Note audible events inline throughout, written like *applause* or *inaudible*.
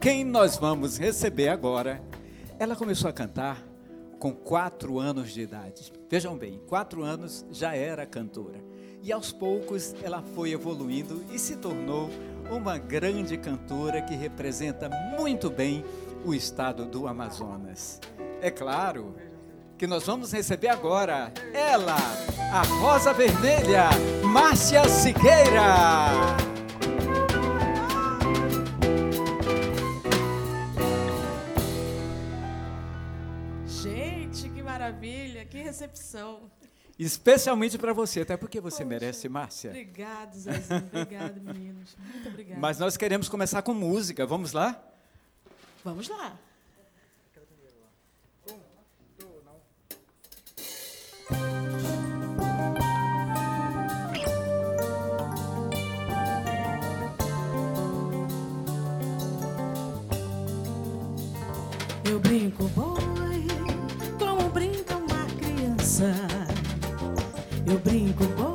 quem nós vamos receber agora, ela começou a cantar com quatro anos de idade. Vejam bem, quatro anos já era cantora. E aos poucos ela foi evoluindo e se tornou uma grande cantora que representa muito bem o estado do Amazonas. É claro que nós vamos receber agora ela, a Rosa Vermelha, Márcia Siqueira. Maravilha, que recepção. Especialmente para você, até porque você Poxa, merece, Márcia. Obrigado, Zezinho. Obrigado, *laughs* meninos. Muito obrigada. Mas nós queremos começar com música. Vamos lá? Vamos lá. Eu brinco boi Eu brinco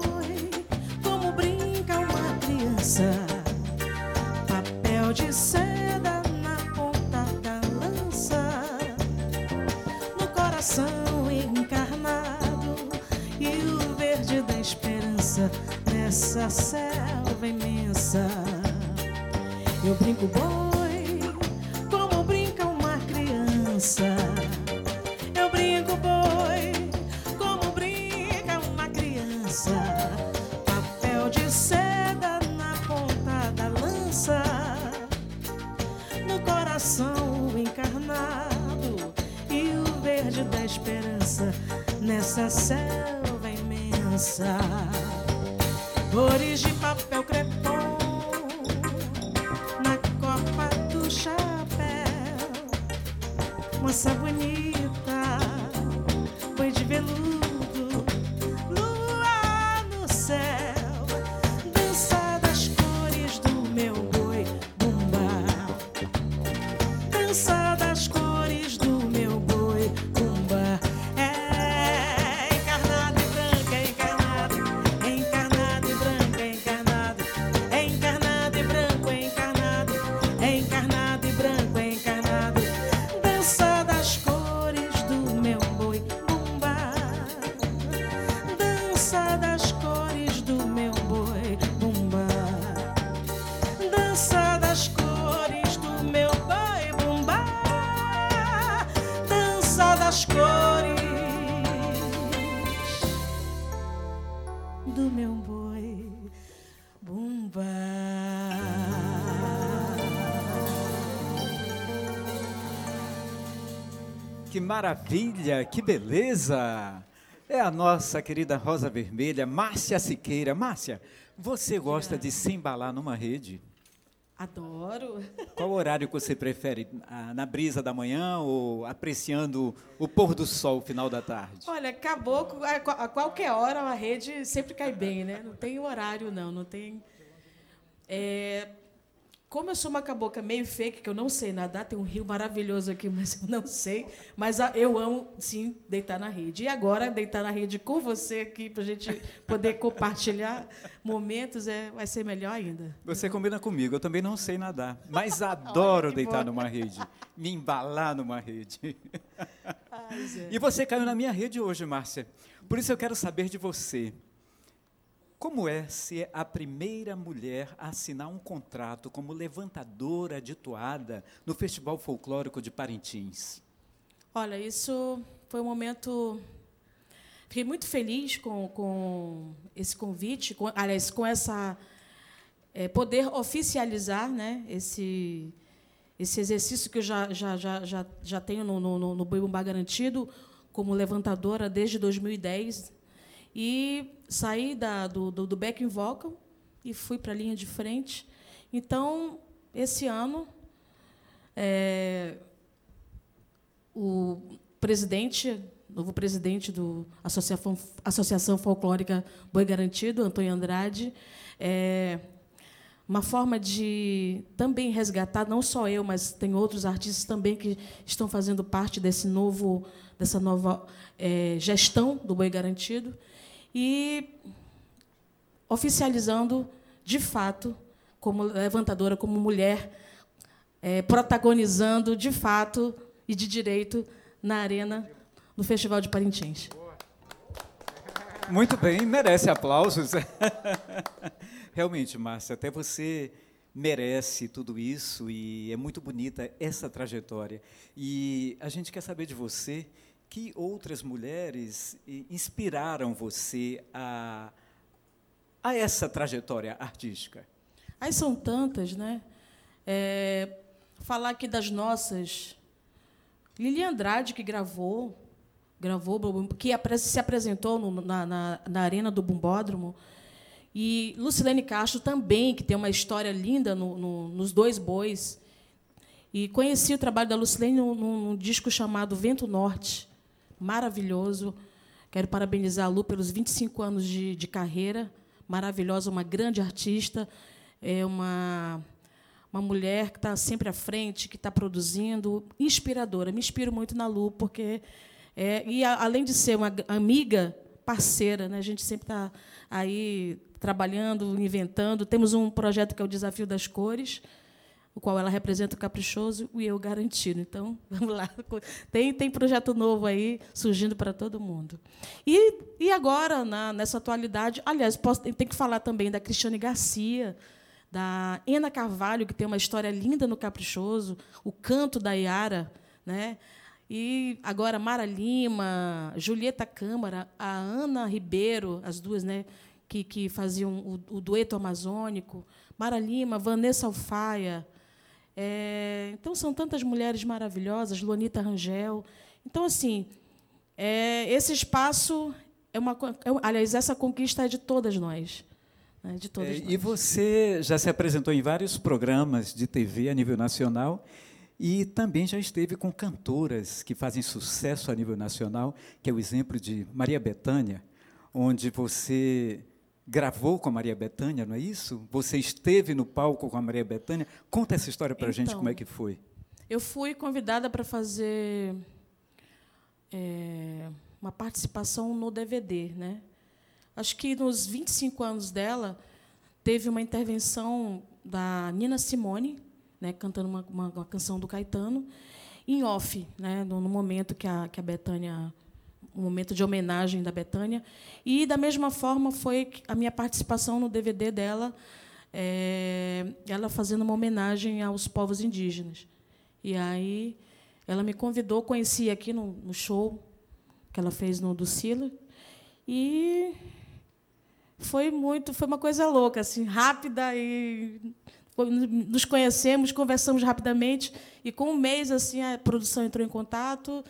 esperança nessa selva imensa. Cores de papel crepom moça bonita, foi de veludo. Maravilha, que beleza! É a nossa querida Rosa Vermelha, Márcia Siqueira. Márcia, você gosta de se embalar numa rede? Adoro. *laughs* Qual horário que você prefere? Na brisa da manhã ou apreciando o pôr do sol final da tarde? Olha, acabou, a qualquer hora a rede sempre cai bem, né? Não tem horário, não. Não tem. É, como eu sou uma cabocla meio fake, que eu não sei nadar, tem um rio maravilhoso aqui, *laughs* mas eu não sei. Mas eu amo, sim, deitar na rede. E agora, deitar na rede com você aqui, para a gente poder *laughs* compartilhar momentos, é, vai ser melhor ainda. Você combina comigo, eu também não sei nadar, mas *laughs* adoro deitar bom. numa rede, me embalar numa rede. Ai, e você caiu na minha rede hoje, Márcia. Por isso eu quero saber de você. Como é ser a primeira mulher a assinar um contrato como levantadora de toada no Festival Folclórico de Parintins? Olha, isso foi um momento. Fiquei muito feliz com, com esse convite, com, aliás, com essa. É, poder oficializar né, esse, esse exercício que eu já, já, já, já, já tenho no, no, no Bumbá Garantido como levantadora desde 2010. E saí da, do, do, do backing vocal e fui para a linha de frente. Então, esse ano, é, o presidente, novo presidente do Associação, Associação Folclórica Boi Garantido, Antônio Andrade, é, uma forma de também resgatar, não só eu, mas tem outros artistas também que estão fazendo parte desse novo, dessa nova é, gestão do Boi Garantido e oficializando, de fato, como levantadora, como mulher é, protagonizando de fato e de direito na arena do Festival de Parintins. Muito bem, merece aplausos. *laughs* Realmente, Márcia, até você merece tudo isso e é muito bonita essa trajetória. E a gente quer saber de você que outras mulheres inspiraram você a, a essa trajetória artística. Aí são tantas, né? É, falar aqui das nossas. Lili Andrade, que gravou, gravou, que se apresentou no, na, na, na, arena do Bumbódromo. E Lucilene Castro também, que tem uma história linda no, no, nos dois bois. E conheci o trabalho da Lucilene num, num disco chamado Vento Norte, maravilhoso. Quero parabenizar a Lu pelos 25 anos de, de carreira, maravilhosa, uma grande artista, é uma uma mulher que está sempre à frente, que está produzindo, inspiradora. Me inspiro muito na Lu, porque é, e a, além de ser uma amiga, parceira, né? A gente sempre está aí trabalhando, inventando. Temos um projeto que é o Desafio das Cores, o qual ela representa o caprichoso e eu garantido. Então, *laughs* vamos lá. Tem, tem projeto novo aí surgindo para todo mundo. E, e agora, na, nessa atualidade, aliás, tem que falar também da Cristiane Garcia, da Ena Carvalho, que tem uma história linda no Caprichoso, o canto da Iara, né? E agora Mara Lima, Julieta Câmara, a Ana Ribeiro, as duas, né, que, que faziam o, o dueto amazônico, Mara Lima, Vanessa Alfaia. É, então são tantas mulheres maravilhosas, Luanita Rangel. Então assim, é, esse espaço é uma, é, aliás, essa conquista é de todas nós né, de todas é, E você já se apresentou em vários programas de TV a nível nacional e também já esteve com cantoras que fazem sucesso a nível nacional, que é o exemplo de Maria Bethânia, onde você gravou com a Maria Bethânia, não é isso? Você esteve no palco com a Maria Bethânia. Conta essa história para a então, gente, como é que foi. Eu fui convidada para fazer é, uma participação no DVD, né? acho que nos 25 anos dela, teve uma intervenção da Nina Simone, né, cantando uma, uma, uma canção do Caetano, em off, né, no, no, momento que a, que a Betânia um momento de homenagem da Betânia. E, da mesma forma, foi a minha participação no DVD dela, é, ela fazendo uma homenagem aos povos indígenas. E aí ela me convidou, conheci aqui no, no show que ela fez no do Sila, e foi muito, foi uma coisa louca, assim, rápida e nos conhecemos, conversamos rapidamente e com um mês assim a produção entrou em contato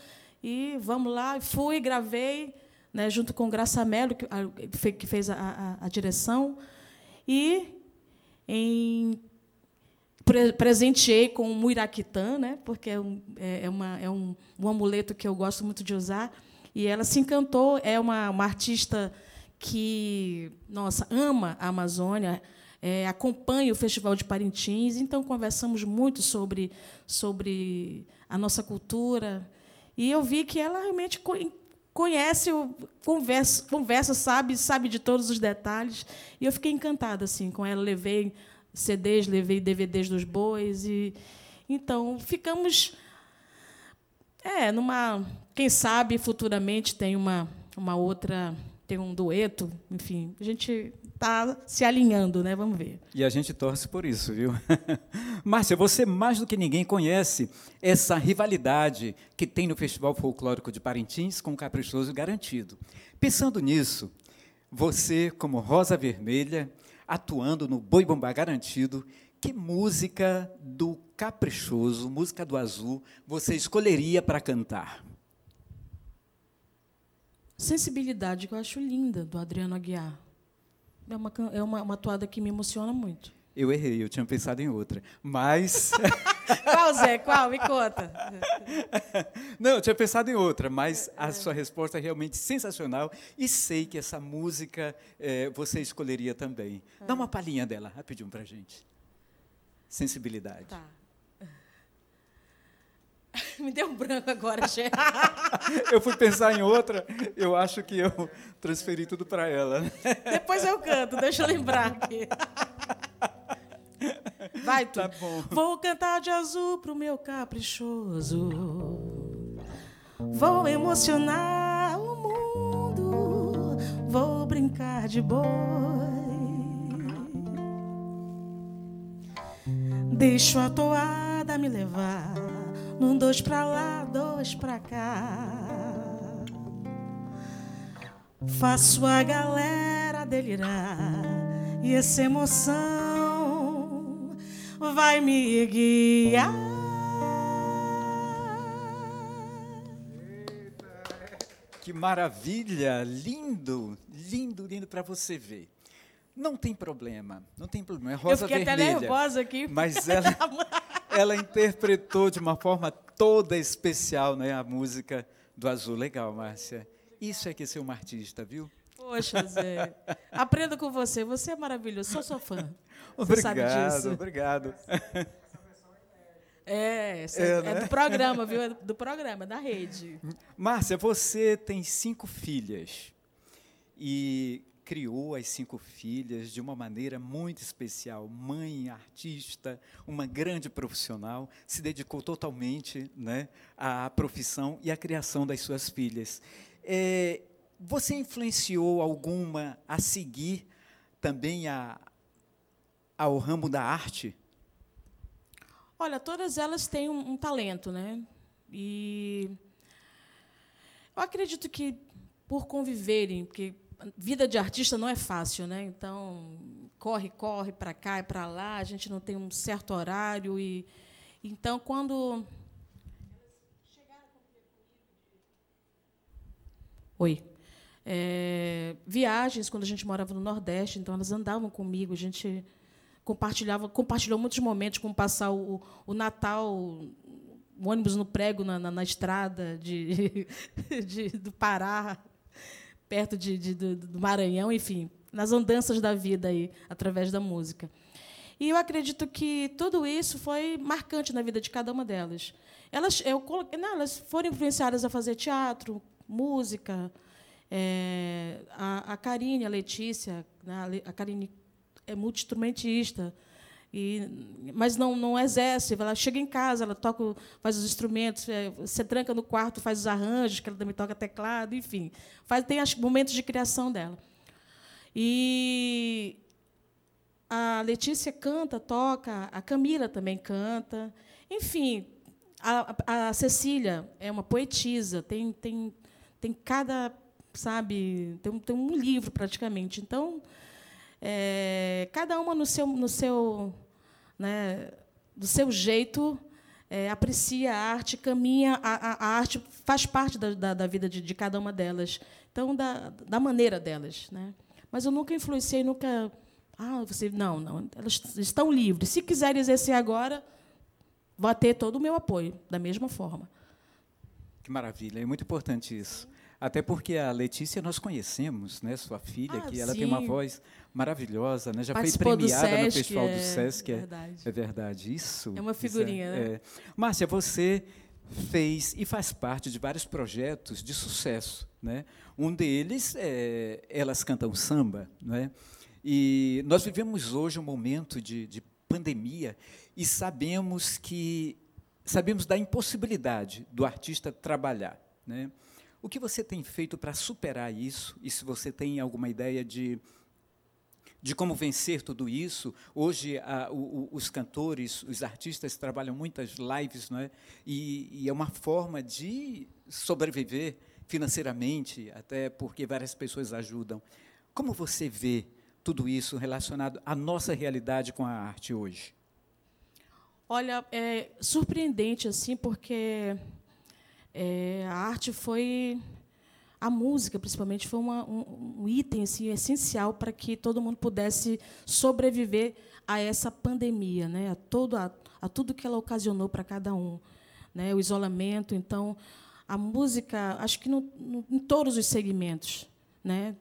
e vamos lá, fui, gravei, né, junto com Graça Mello que, que fez a, a, a direção e em presenteei com o muiraquitã, né, porque é, um, é, é, uma, é um, um amuleto que eu gosto muito de usar e ela se encantou, é uma, uma artista que, nossa, ama a Amazônia, é, acompanha o Festival de Parintins, então conversamos muito sobre, sobre a nossa cultura. E eu vi que ela realmente conhece, conversa, conversa, sabe, sabe de todos os detalhes. E eu fiquei encantada assim com ela. Levei CDs, levei DVDs dos bois e então ficamos é numa quem sabe futuramente tem uma uma outra ter um dueto, enfim, a gente está se alinhando, né? Vamos ver. E a gente torce por isso, viu? *laughs* Márcia, você mais do que ninguém conhece essa rivalidade que tem no Festival Folclórico de Parintins com o Caprichoso Garantido. Pensando nisso, você, como Rosa Vermelha, atuando no Boi Bombá Garantido, que música do Caprichoso, música do Azul, você escolheria para cantar? Sensibilidade, que eu acho linda, do Adriano Aguiar. É uma, é uma, uma toada que me emociona muito. Eu errei, eu tinha pensado em outra. Mas. *laughs* Qual, Zé? Qual? Me conta. *laughs* Não, eu tinha pensado em outra, mas a sua resposta é realmente sensacional e sei que essa música é, você escolheria também. Dá uma palhinha dela, rapidinho para gente. Sensibilidade. Tá. *laughs* Me deu um branco agora, *laughs* Gê. eu fui pensar em outra, eu acho que eu transferi tudo para ela. Depois eu canto, deixa eu lembrar aqui. Vai. vai tu. Tá bom. Vou cantar de azul pro meu caprichoso. Vou emocionar o mundo. Vou brincar de boi. Deixo a toada me levar. Num dois pra lá, dois pra cá. Faço a galera delirar. E essa emoção vai me guiar. Que maravilha! Lindo, lindo, lindo para você ver. Não tem problema, não tem problema. É rosa Eu fiquei vermelha. até nervosa aqui. Mas *laughs* ela, ela interpretou de uma forma toda especial né, a música do Azul. Legal, Márcia. Isso é que é ser uma artista, viu? Poxa, Zé. Aprendo com você. Você é maravilhoso. Sou sua fã. Você sabe Obrigado, disso. obrigado. É, essa É, é, né? do programa, viu? É do programa, da rede. Márcia, você tem cinco filhas e criou as cinco filhas de uma maneira muito especial. Mãe, artista, uma grande profissional, se dedicou totalmente né, à profissão e à criação das suas filhas. É, você influenciou alguma a seguir também a, ao ramo da arte? Olha, todas elas têm um, um talento, né? E eu acredito que por conviverem, porque vida de artista não é fácil, né? Então corre, corre para cá e para lá, a gente não tem um certo horário e então quando Oi. É, viagens quando a gente morava no Nordeste, então elas andavam comigo, a gente compartilhava, compartilhou muitos momentos, como passar o, o Natal, o ônibus no prego na, na, na estrada de, *laughs* de- do Pará, perto de, de- do, do Maranhão, enfim, nas andanças da vida aí, através da música. E eu acredito que tudo isso foi marcante na vida de cada uma delas. Elas, eu coloquei, não, elas foram influenciadas a fazer teatro, música. é, a, a Karine, a Letícia, né, a Karine é multi-instrumentista, e, mas não, não exerce. Ela chega em casa, ela toca, faz os instrumentos, é, você tranca no quarto, faz os arranjos, que ela também toca teclado, enfim. Faz, tem os momentos de criação dela. E a Letícia canta, toca, a Camila também canta. Enfim, a, a- Cecília é uma poetisa, tem, tem, tem cada, sabe, tem, tem um livro praticamente. Então, é, cada uma no seu, no seu, né, do seu jeito, é, aprecia a arte, caminha, a, a- a arte faz parte da, da, da vida de, de cada uma delas. Então, da, da maneira delas. Né? Mas eu nunca influenciei, nunca. Ah, você. Não, não. Elas estão livres. Se quiserem exercer agora, vai ter todo o meu apoio, da mesma forma. Que maravilha, é muito importante isso. Até porque a Letícia nós conhecemos, né, sua filha, Ah, que ela tem uma voz maravilhosa, né, já foi Participou do premiada no Sesc, Festival do é Sesc. É, verdade. é verdade, isso. É uma isso figurinha, né? é. Márcia, você fez e faz parte de vários projetos de sucesso. Né? Um deles é Elas Cantam Samba. Né? E nós vivemos hoje um momento de, de pandemia e sabemos que sabemos da impossibilidade do artista trabalhar. Né? O que você tem feito para superar isso? E se você tem alguma ideia de, de como vencer tudo isso? Hoje, a, o, os cantores, os artistas trabalham muitas lives, não é? E, e é uma forma de sobreviver financeiramente, até porque várias pessoas ajudam. Como você vê tudo isso relacionado à nossa realidade com a arte hoje? Olha, é surpreendente assim, porque é, a arte foi a música, principalmente, foi uma, um, um, item assim, essencial para que todo mundo pudesse sobreviver a essa pandemia, né? a, todo, a, a tudo que ela ocasionou para cada um. Né? O isolamento. Então, a música, acho que no, no, em todos os segmentos, né?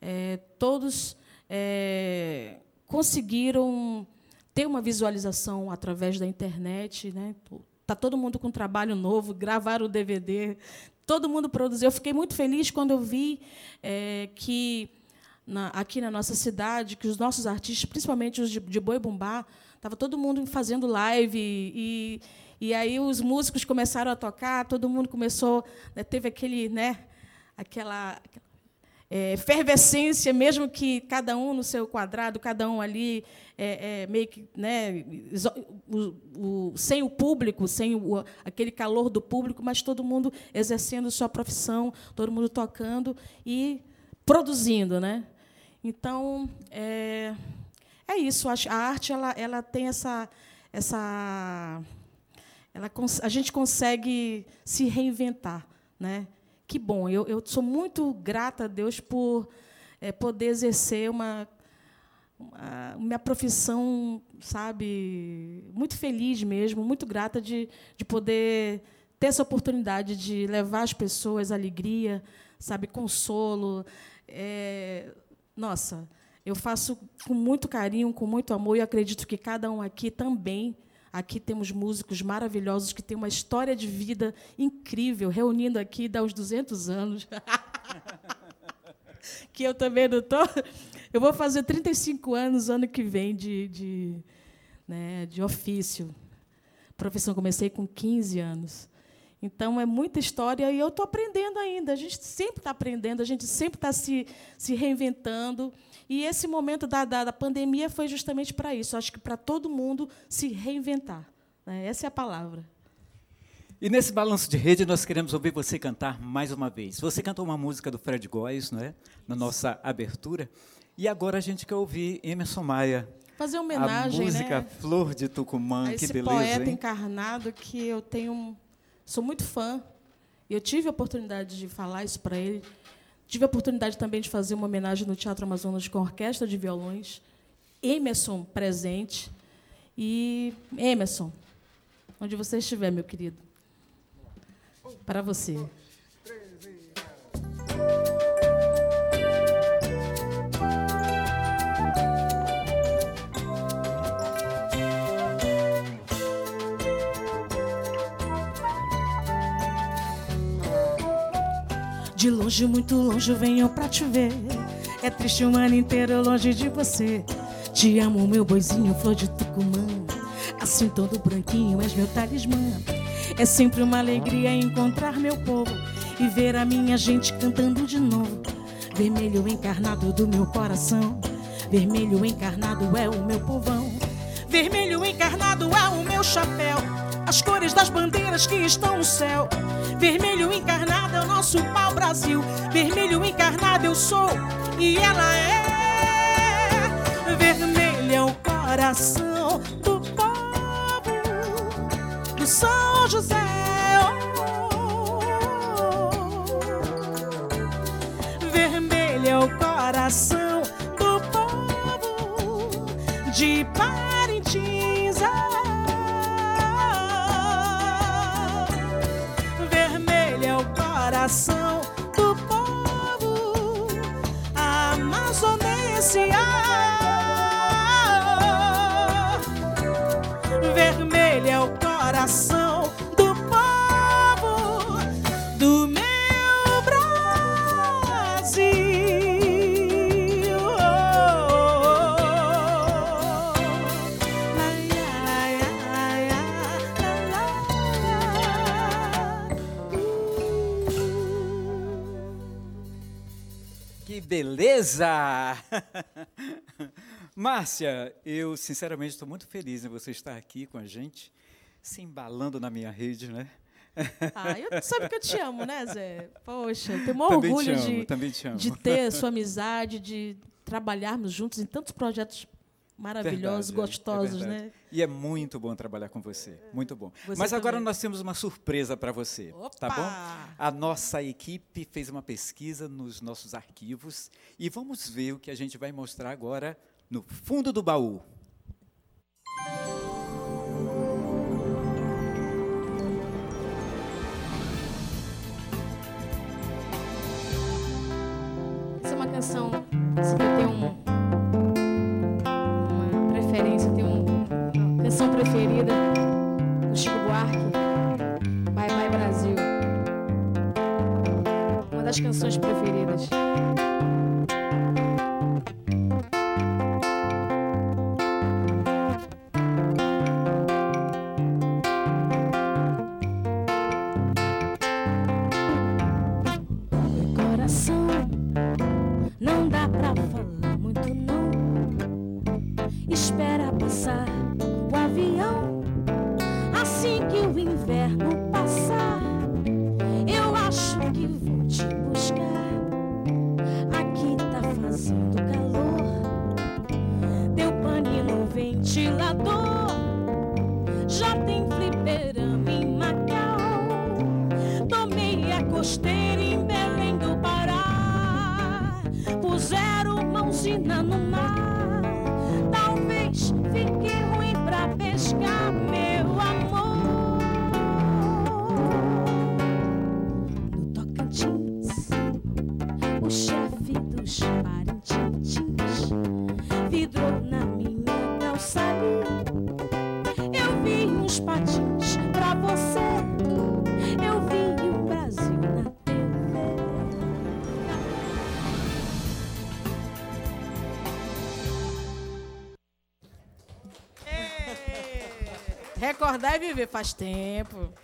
É, todos é, conseguiram ter uma visualização através da internet. Né? Está todo mundo com trabalho novo, gravaram o DVD, todo mundo produziu. Eu fiquei muito feliz quando eu vi é, que, na, aqui na nossa cidade, que os nossos artistas, principalmente os de, de Boi Bumbá, Tava todo mundo fazendo live e, e aí os músicos começaram a tocar, todo mundo começou, né, teve aquele, né, aquela é, efervescência, mesmo que cada um no seu quadrado, cada um ali é, é, meio que né, o, o, sem o público, sem o, aquele calor do público, mas todo mundo exercendo sua profissão, todo mundo tocando e produzindo, né? Então é, é isso. A arte ela, ela tem essa essa ela, a gente consegue se reinventar, né? Que bom. Eu, eu sou muito grata a Deus por é, poder exercer uma, uma, minha profissão, sabe, muito feliz mesmo, muito grata de, de poder ter essa oportunidade de levar as pessoas alegria, sabe, consolo. É, nossa, eu faço com muito carinho, com muito amor, e acredito que cada um aqui também Aqui temos músicos maravilhosos que têm uma história de vida incrível, reunindo aqui dá uns 200 anos. *laughs* que eu também não estou. Eu vou fazer 35 anos ano que vem de, de, né, de ofício. Profissão, comecei com 15 anos. Então, é muita história e eu estou aprendendo ainda. A gente sempre está aprendendo, a gente sempre está se, se reinventando. E esse momento da, da, da pandemia foi justamente para isso. Acho que para todo mundo se reinventar. Né? Essa é a palavra. E nesse balanço de rede, nós queremos ouvir você cantar mais uma vez. Você cantou uma música do Fred Góes, não é? Na nossa abertura. E agora a gente quer ouvir Emerson Maia. Fazer homenagem, a música né? Flor de Tucumã, a que esse beleza, poeta hein? encarnado que eu tenho, sou muito fã. E eu tive a oportunidade de falar isso para ele. Tive a oportunidade também de fazer uma homenagem no Teatro Amazonas com a orquestra de violões. Emerson presente. E Emerson, onde você estiver, meu querido, para você. De longe, muito longe, venho pra te ver. É triste um ano inteiro longe de você. Te amo, meu boizinho, flor de Tucumã. Assim todo branquinho, és meu talismã. É sempre uma alegria encontrar meu povo e ver a minha gente cantando de novo. Vermelho encarnado do meu coração. Vermelho encarnado é o meu povão. Vermelho encarnado é o meu chapéu. As cores das bandeiras que estão no céu. Vermelho encarnado o nosso pau-brasil. Vermelho encarnado eu sou e ela é. Vermelho é o coração do povo do São José. Coração do povo amazonense. Vermelho é o coração beleza! *laughs* Márcia, eu sinceramente estou muito feliz em você estar aqui com a gente, se embalando na minha rede, né? *laughs* Ah, eu, sabe que eu te amo, né, Zé? Poxa, eu tenho te orgulho amo, de, de ter a sua *laughs* amizade, de trabalharmos juntos em tantos projetos maravilhosos, verdade, é. É gostosos, é né? E é muito bom trabalhar com você, muito bom. Você Mas agora também. nós temos uma surpresa para você, tá Opa! tá bom? A nossa equipe fez uma pesquisa nos nossos arquivos e vamos ver o que a gente vai mostrar agora no fundo do baú. Essa é uma canção 51 canção preferida do Chico Buarque, Bye Bye Brasil. Uma das canções preferidas. não dá pra falar muito não. Espera passar o inverno passar, eu acho que vou te buscar. Aqui tá fazendo calor, teu pane no ventilador. Já tem fliperama em Macau. Tomei a costeira em Belém do Pará. Puseram uma usina no mar. Recordar e viver faz tempo.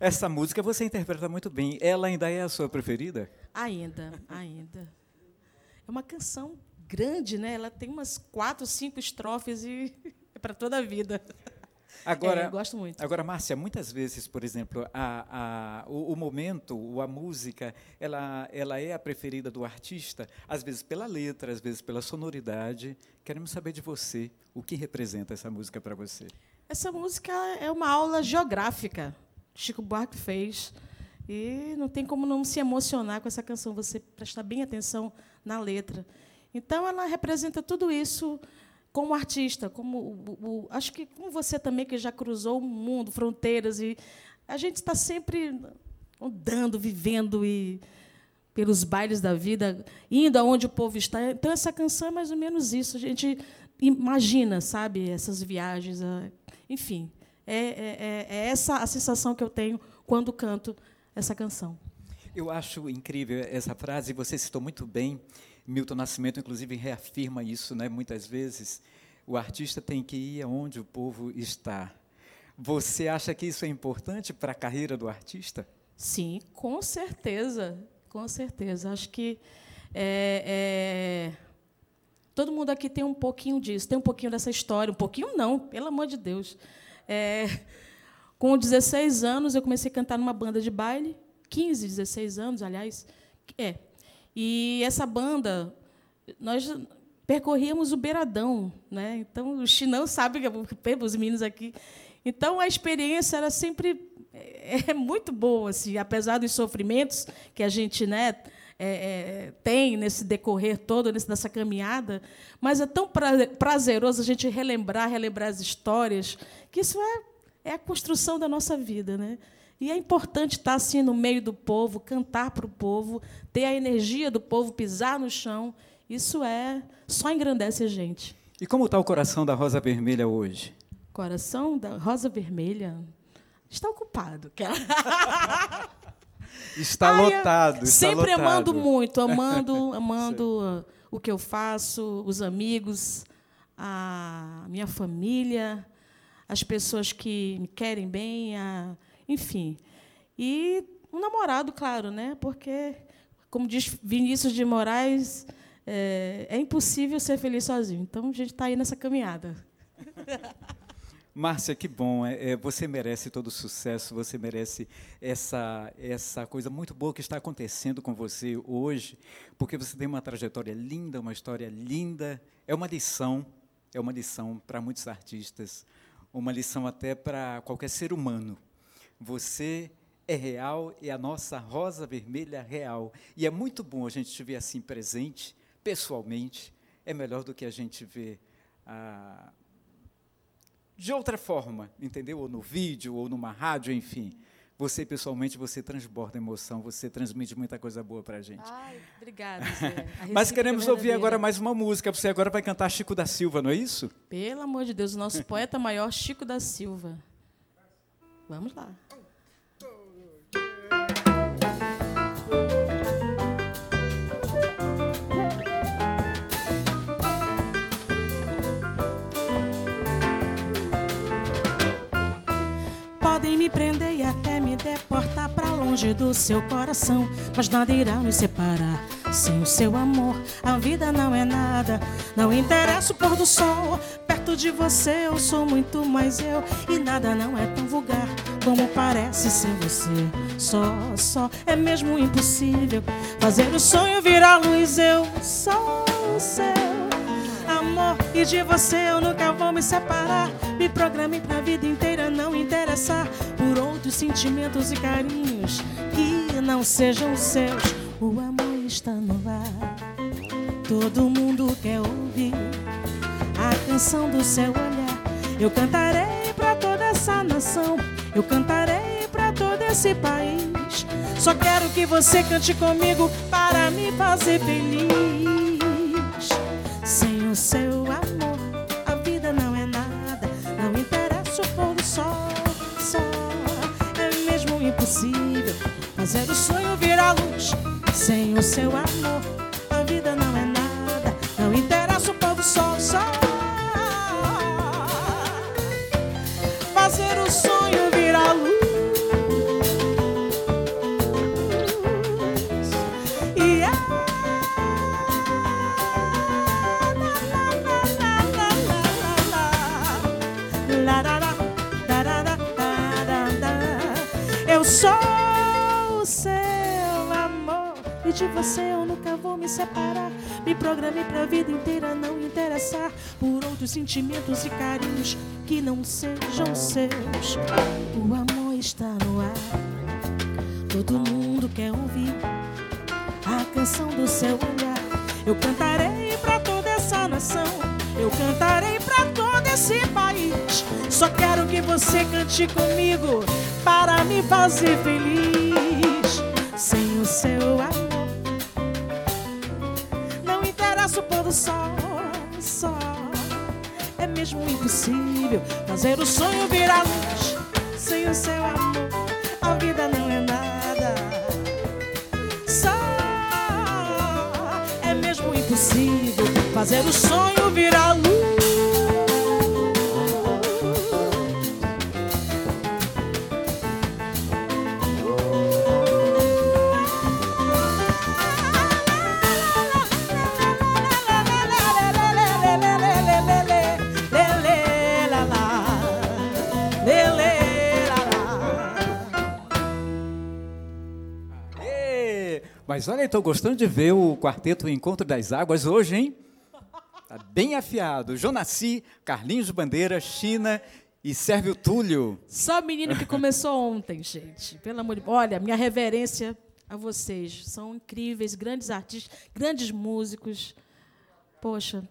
Essa música você interpreta muito bem. Ela ainda é a sua preferida? Ainda, ainda. É uma canção grande, né? Ela tem umas quatro, cinco estrofes e *laughs* é para toda a vida. Agora, É, eu gosto muito. Agora, Márcia, muitas vezes, por exemplo, a, a, o, o momento, a música, ela, ela é a preferida do artista, às vezes pela letra, às vezes pela sonoridade. Queremos saber de você, o que representa essa música para você? Essa música é uma aula geográfica. Chico Buarque fez. E não tem como não se emocionar com essa canção, você prestar bem atenção na letra. Então, ela representa tudo isso como artista, como o, o- acho que como você também que já cruzou o mundo, fronteiras e a gente está sempre andando, vivendo e pelos bailes da vida, indo aonde o povo está. Então essa canção é mais ou menos isso. A gente imagina, sabe, essas viagens, a- enfim. É, é- é- é essa a sensação que eu tenho quando canto essa canção. Eu acho incrível essa frase, você citou muito bem. Milton Nascimento, inclusive, reafirma isso né, muitas vezes. O artista tem que ir aonde o povo está. Você acha que isso é importante para a carreira do artista? Sim, com certeza, com certeza. Acho que é, é, todo mundo aqui tem um pouquinho disso, tem um pouquinho dessa história, um pouquinho não, pelo amor de Deus. É, com 16 anos eu comecei a cantar numa banda de baile, 15, 16 anos, aliás, é. E essa banda nós percorríamos o beiradão, né? Então o Chinão sabe os meninos aqui. Então a experiência era sempre é, é muito boa, assim, apesar dos sofrimentos que a gente, né, é, é, tem nesse decorrer todo, nesse, nessa caminhada, mas é tão pra- prazeroso a gente relembrar, relembrar as histórias, que isso é, é a construção da nossa vida, né? E é importante estar assim no meio do povo, cantar para o povo, ter a energia do povo, pisar no chão. Isso é só engrandece a gente. E como está o coração da Rosa Vermelha hoje? Coração da Rosa Vermelha está ocupado. *laughs* Está Ai, lotado. Está Sempre lotado. amando muito, amando, *laughs* amando o que eu faço, os amigos, a minha família, as pessoas que me querem bem, a- enfim. E um namorado, claro, né? Porque, como diz Vinícius de Moraes, é, é impossível ser feliz sozinho. Então a gente está aí nessa caminhada. *laughs* Márcia, que bom. É, é, você merece todo o sucesso, você merece essa, essa coisa muito boa que está acontecendo com você hoje, porque você tem uma trajetória linda, uma história linda. É uma lição, é uma lição para muitos artistas, uma lição até para qualquer ser humano. Você é real e a nossa rosa vermelha real. E é muito bom a gente te ver assim presente, pessoalmente. É melhor do que a gente ver ah, de outra forma, entendeu? Ou no vídeo, ou numa rádio, enfim. Você, pessoalmente, você transborda emoção, você transmite muita coisa boa para a gente. Ai, obrigada, Zé. *laughs* Mas recíproca queremos é ouvir agora mais uma música. Você agora vai cantar Chico da Silva, não é isso? Pelo amor de Deus, o nosso poeta maior, Chico da Silva. Vamos lá. Me prender e até me deportar pra longe do seu coração, mas nada irá nos separar. Sem o seu amor, a vida não é nada. Não interessa o pôr do sol. Perto de você eu sou muito mais eu. E nada não é tão vulgar como parece ser você. Só, só é mesmo impossível fazer o sonho virar luz. Eu sou o seu amor e de você eu nunca vou me separar. Me programe pra vida inteira não interessar por outros sentimentos e carinhos que não sejam seus. O amor está no ar. Todo mundo quer ouvir a canção do seu olhar. Eu cantarei pra toda essa nação. Eu cantarei pra todo esse país. Só quero que você cante comigo para me fazer feliz. Seu amor, a vida não é nada. Não interessa o pôr do sol, só é mesmo impossível fazer o sonho virar luz. Sem o seu amor, e de você eu nunca vou me separar. Me programei pra vida inteira não interessar por outros sentimentos e carinhos que não sejam seus. O amor está no ar. Todo mundo quer ouvir a canção do seu olhar. Eu cantarei pra toda essa nação. Eu cantarei pra todo esse país. Só quero que você cante comigo para me fazer feliz. Mesmo impossível fazer o sonho virar luz. Sem o seu amor, a vida não é nada. Só é mesmo impossível fazer o sonho Mas olha, estou gostando de ver o quarteto Encontro das Águas hoje, hein? Tá bem afiado. Jonaci, Carlinhos Bandeira, China e Sérvio Túlio. Só menino que começou ontem, gente. Pelo amor de Olha, minha reverência a vocês. São incríveis, grandes artistas, grandes músicos. Poxa,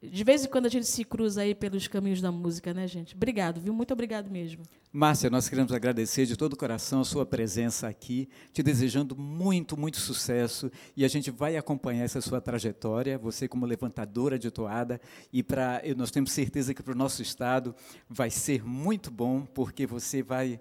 de vez em quando a gente se cruza aí pelos caminhos da música, né, gente? Obrigado, viu? Muito obrigado mesmo. Márcia, nós queremos agradecer de todo o coração a sua presença aqui, te desejando muito, muito sucesso e a gente vai acompanhar essa sua trajetória, você como levantadora de toada e para nós temos certeza que para o nosso estado vai ser muito bom porque você vai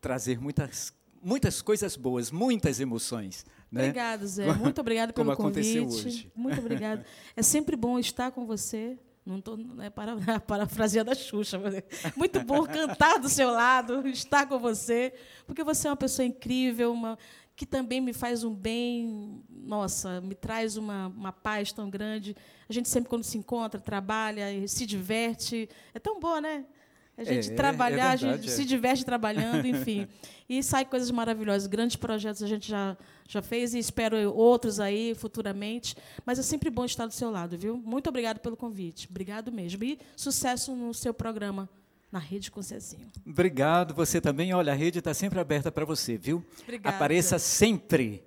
trazer muitas muitas coisas boas, muitas emoções, né? Obrigado, Zé. Muito obrigado pelo Como aconteceu convite. hoje. Muito obrigado. É sempre bom estar com você. Não estou né, para, *laughs* parafraseando a Xuxa. é Muito bom cantar do seu lado, estar com você, porque você é uma pessoa incrível, uma, que também me faz um bem, nossa, me traz uma, uma paz tão grande. A gente sempre, quando se encontra, trabalha, se diverte. É tão bom, né? A gente É, é trabalhar, a verdade, gente é. se diverte *laughs* trabalhando, enfim. E sai coisas maravilhosas. Grandes projetos a gente já, já fez e espero outros aí futuramente. Mas é sempre bom estar do seu lado, viu? Muito obrigado pelo convite. Obrigado mesmo. E sucesso no seu programa na Rede com Cezinho. Obrigado, você também. Olha, a rede está sempre aberta para você, viu? Obrigada. Apareça sempre.